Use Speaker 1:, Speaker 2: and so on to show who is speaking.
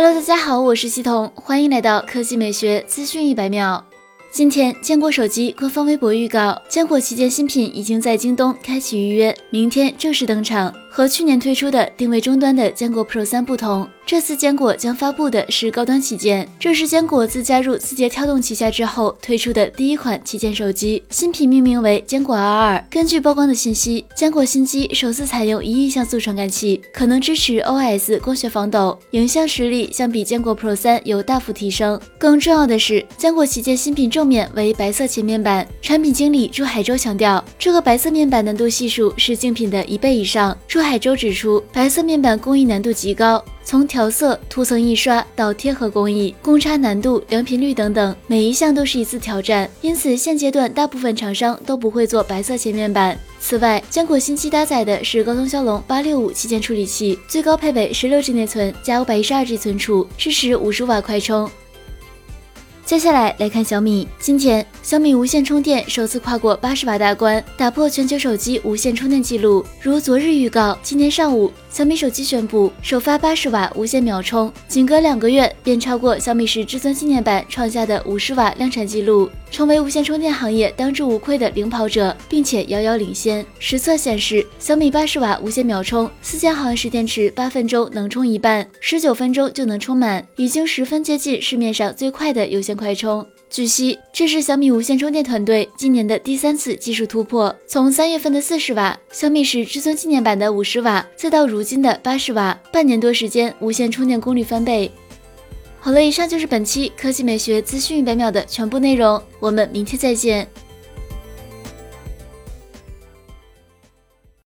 Speaker 1: Hello，大家好，我是西彤，欢迎来到科技美学资讯一百秒。今天，坚果手机官方微博预告，坚果旗舰新品已经在京东开启预约，明天正式登场。和去年推出的定位终端的坚果 Pro 三不同，这次坚果将发布的是高端旗舰。这是坚果自加入字节跳动旗下之后推出的第一款旗舰手机，新品命名为坚果 R2。根据曝光的信息，坚果新机首次采用一亿像素传感器，可能支持 OIS 光学防抖，影像实力相比坚果 Pro 三有大幅提升。更重要的是，坚果旗舰新品正面为白色前面板，产品经理朱海洲强调，这个白色面板难度系数是竞品的一倍以上。朱海洲指出，白色面板工艺难度极高，从调色、涂层印刷到贴合工艺、公差难度、良品率等等，每一项都是一次挑战。因此，现阶段大部分厂商都不会做白色前面板。此外，坚果新机搭载的是高通骁龙八六五旗舰处理器，最高配备十六 G 内存加五百一十二 G 存储，支持五十瓦快充。接下来来看小米。今天，小米无线充电首次跨过八十瓦大关，打破全球手机无线充电记录。如昨日预告，今天上午。小米手机宣布首发八十瓦无线秒充，仅隔两个月便超过小米十至尊纪念版创下的五十瓦量产记录，成为无线充电行业当之无愧的领跑者，并且遥遥领先。实测显示，小米八十瓦无线秒充，四千毫安时电池八分钟能充一半，十九分钟就能充满，已经十分接近市面上最快的有线快充。据悉，这是小米无线充电团队今年的第三次技术突破。从三月份的四十瓦小米十至尊纪念版的五十瓦，再到如今的八十瓦，半年多时间，无线充电功率翻倍。好了，以上就是本期科技美学资讯一百秒的全部内容，我们明天再见。